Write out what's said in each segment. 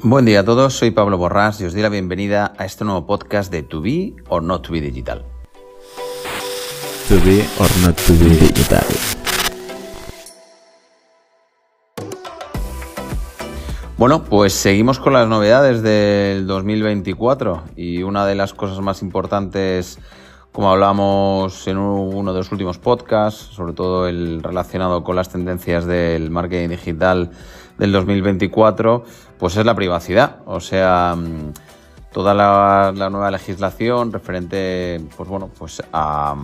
Buen día a todos, soy Pablo Borrás y os doy la bienvenida a este nuevo podcast de To Be or Not To Be Digital. To be or not to be digital. Bueno, pues seguimos con las novedades del 2024 y una de las cosas más importantes, como hablamos en uno de los últimos podcasts, sobre todo el relacionado con las tendencias del marketing digital del 2024, pues es la privacidad. O sea, mm, toda la, nueva legislación referente pues bueno, pues a,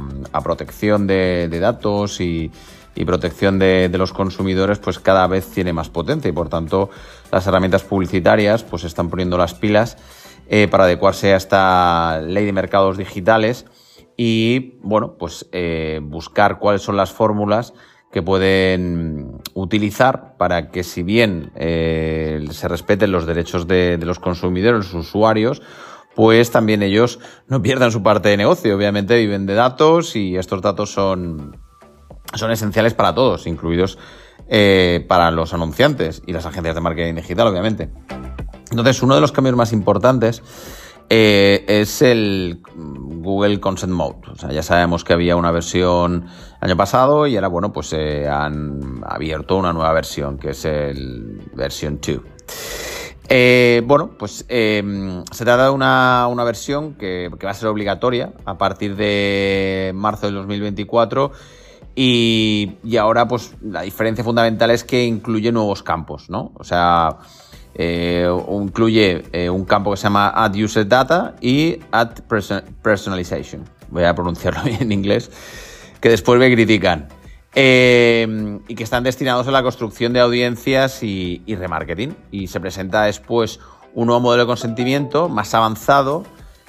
protección de, datos y, protección de, los consumidores, pues cada vez tiene más potencia y por tanto las herramientas publicitarias pues están poniendo las pilas eh, para adecuarse a esta ley de mercados digitales y bueno, pues eh, buscar cuáles son las fórmulas que pueden utilizar para que si bien eh, se respeten los derechos de, los consumidores, los usuarios, pues también ellos no pierdan su parte de negocio. Obviamente viven de datos y estos datos son, son esenciales para todos, incluidos eh, para los anunciantes y las agencias de marketing digital, obviamente. Entonces, uno de los cambios más importantes eh, es el Google Consent Mode. O sea, ya sabemos que había una versión año pasado y ahora, bueno, pues se han abierto una nueva versión, que es el versión 2. Eh, bueno, pues em, se trata de una, versión que, va a ser obligatoria a partir de marzo del 2024 y, y ahora pues la diferencia fundamental es que incluye nuevos campos, ¿no? O sea, eh, incluye eh, un campo que se llama Add User Data y Add Personalization. Voy a pronunciarlo bien en inglés, que después me critican. Eh, y que están destinados a la construcción de audiencias y, remarketing. Y se presenta después un nuevo modelo de consentimiento más avanzado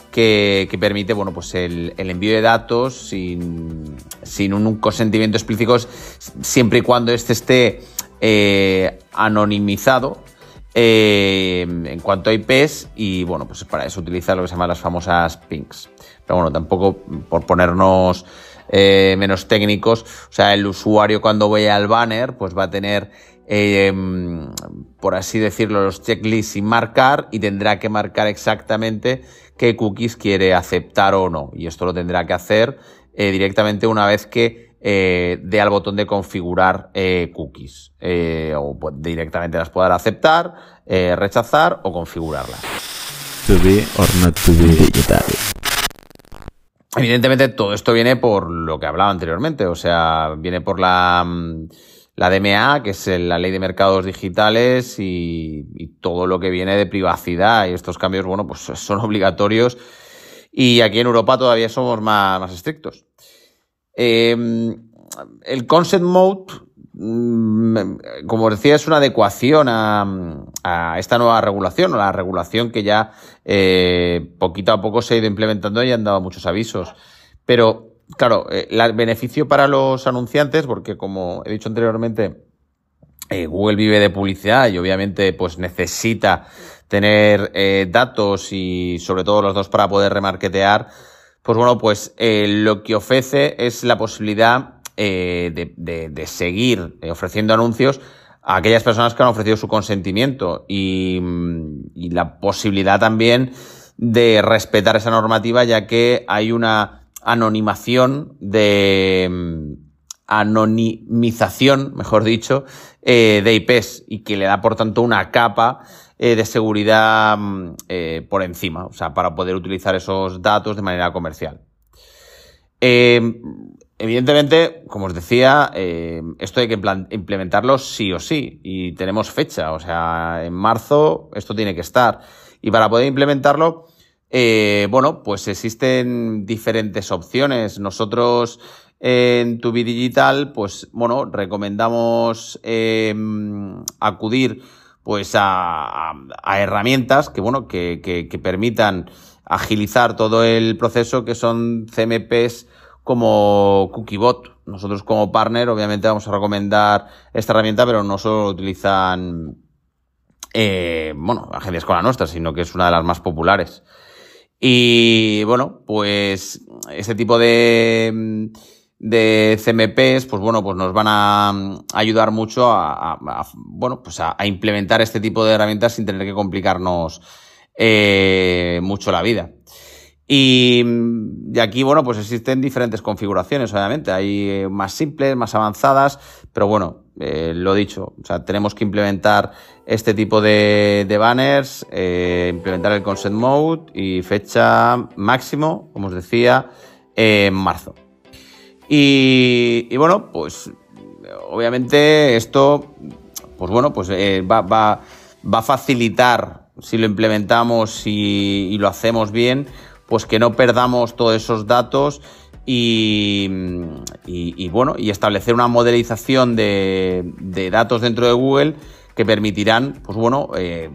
que, permite bueno, pues el, envío de datos sin, sin, un consentimiento explícito siempre y cuando este esté anonimizado eh, en cuanto a IPs y bueno, pues para eso utiliza lo que se llama las famosas pings. Pero bueno, tampoco por ponernos eh, menos técnicos, o sea, el usuario cuando vaya al banner pues va a tener, eh, por así decirlo, los checklists sin marcar y tendrá que marcar exactamente qué cookies quiere aceptar o no. Y esto lo tendrá que hacer directamente una vez que eh, dé al botón de configurar eh, cookies. Eh, o pues, directamente las podrá aceptar, eh, rechazar o configurarlas. To be or not to be digital. Evidentemente todo esto viene por lo que hablaba anteriormente, o sea, viene por la, mm, la DMA, que es la ley de mercados digitales y, todo lo que viene de privacidad y estos cambios, bueno, pues son obligatorios y aquí en Europa todavía somos más, más estrictos. Em, el Concept Mode, como decía, es una adecuación a, esta nueva regulación, o la regulación que ya eh, poquito a poco se ha ido implementando y han dado muchos avisos. Pero, claro, eh, el beneficio para los anunciantes, porque como he dicho anteriormente, eh, Google vive de publicidad y obviamente pues necesita tener datos y sobre todo los dos para poder remarketear pues bueno, pues eh, lo que ofrece es la posibilidad eh, de, seguir eh, ofreciendo anuncios a aquellas personas que han ofrecido su consentimiento y, y, la posibilidad también de respetar esa normativa ya que hay una anonimación de anonimización, mejor dicho, de IPs y que le da por tanto una capa eh, de seguridad mm, eh, por encima, o sea, para poder utilizar esos datos de manera comercial. Eh, evidentemente, como os decía, esto hay que implementarlo sí o sí y tenemos fecha, o sea, en marzo esto tiene que estar. Y para poder implementarlo, bueno, pues existen diferentes opciones. Nosotros en Tubi Digital, pues bueno, recomendamos acudir pues a, herramientas que, bueno, que, permitan agilizar todo el proceso, que son CMPs como CookieBot. Nosotros como partner, obviamente, vamos a recomendar esta herramienta, pero no solo utilizan, eh, bueno, agencias con la nuestra, sino que es una de las más populares. Y bueno, pues este tipo de de CMPs, pues bueno, pues nos van a mm, ayudar mucho a, bueno, pues a, implementar este tipo de herramientas sin tener que complicarnos eh, mucho la vida. Y de aquí, bueno, pues existen diferentes configuraciones, obviamente. Hay eh, más simples, más avanzadas, pero bueno, eh, lo dicho, o sea, tenemos que implementar este tipo de, banners, eh, implementar el consent mode y fecha máximo, como os decía, en marzo. Y, bueno, pues obviamente esto, pues bueno, pues va, va, va, a facilitar si lo implementamos y lo hacemos bien, pues que no perdamos todos esos datos y, bueno, y establecer una modelización de, datos dentro de Google que permitirán, pues bueno, eh,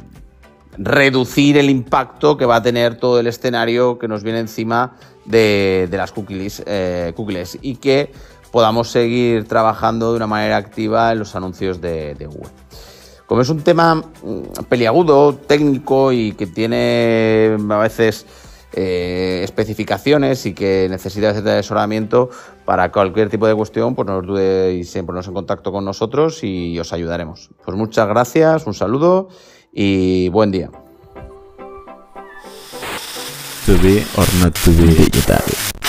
reducir el impacto que va a tener todo el escenario que nos viene encima de, las cookies, eh, cookies, y que podamos seguir trabajando de una manera activa en los anuncios de, de Google. Como es un tema mm, peliagudo, técnico y que tiene a veces eh, especificaciones y que necesita de asesoramiento para cualquier tipo de cuestión, pues no dudéis en ponernos en contacto con nosotros y os ayudaremos. Pues muchas gracias, un saludo y buen día. To be or not to be digital.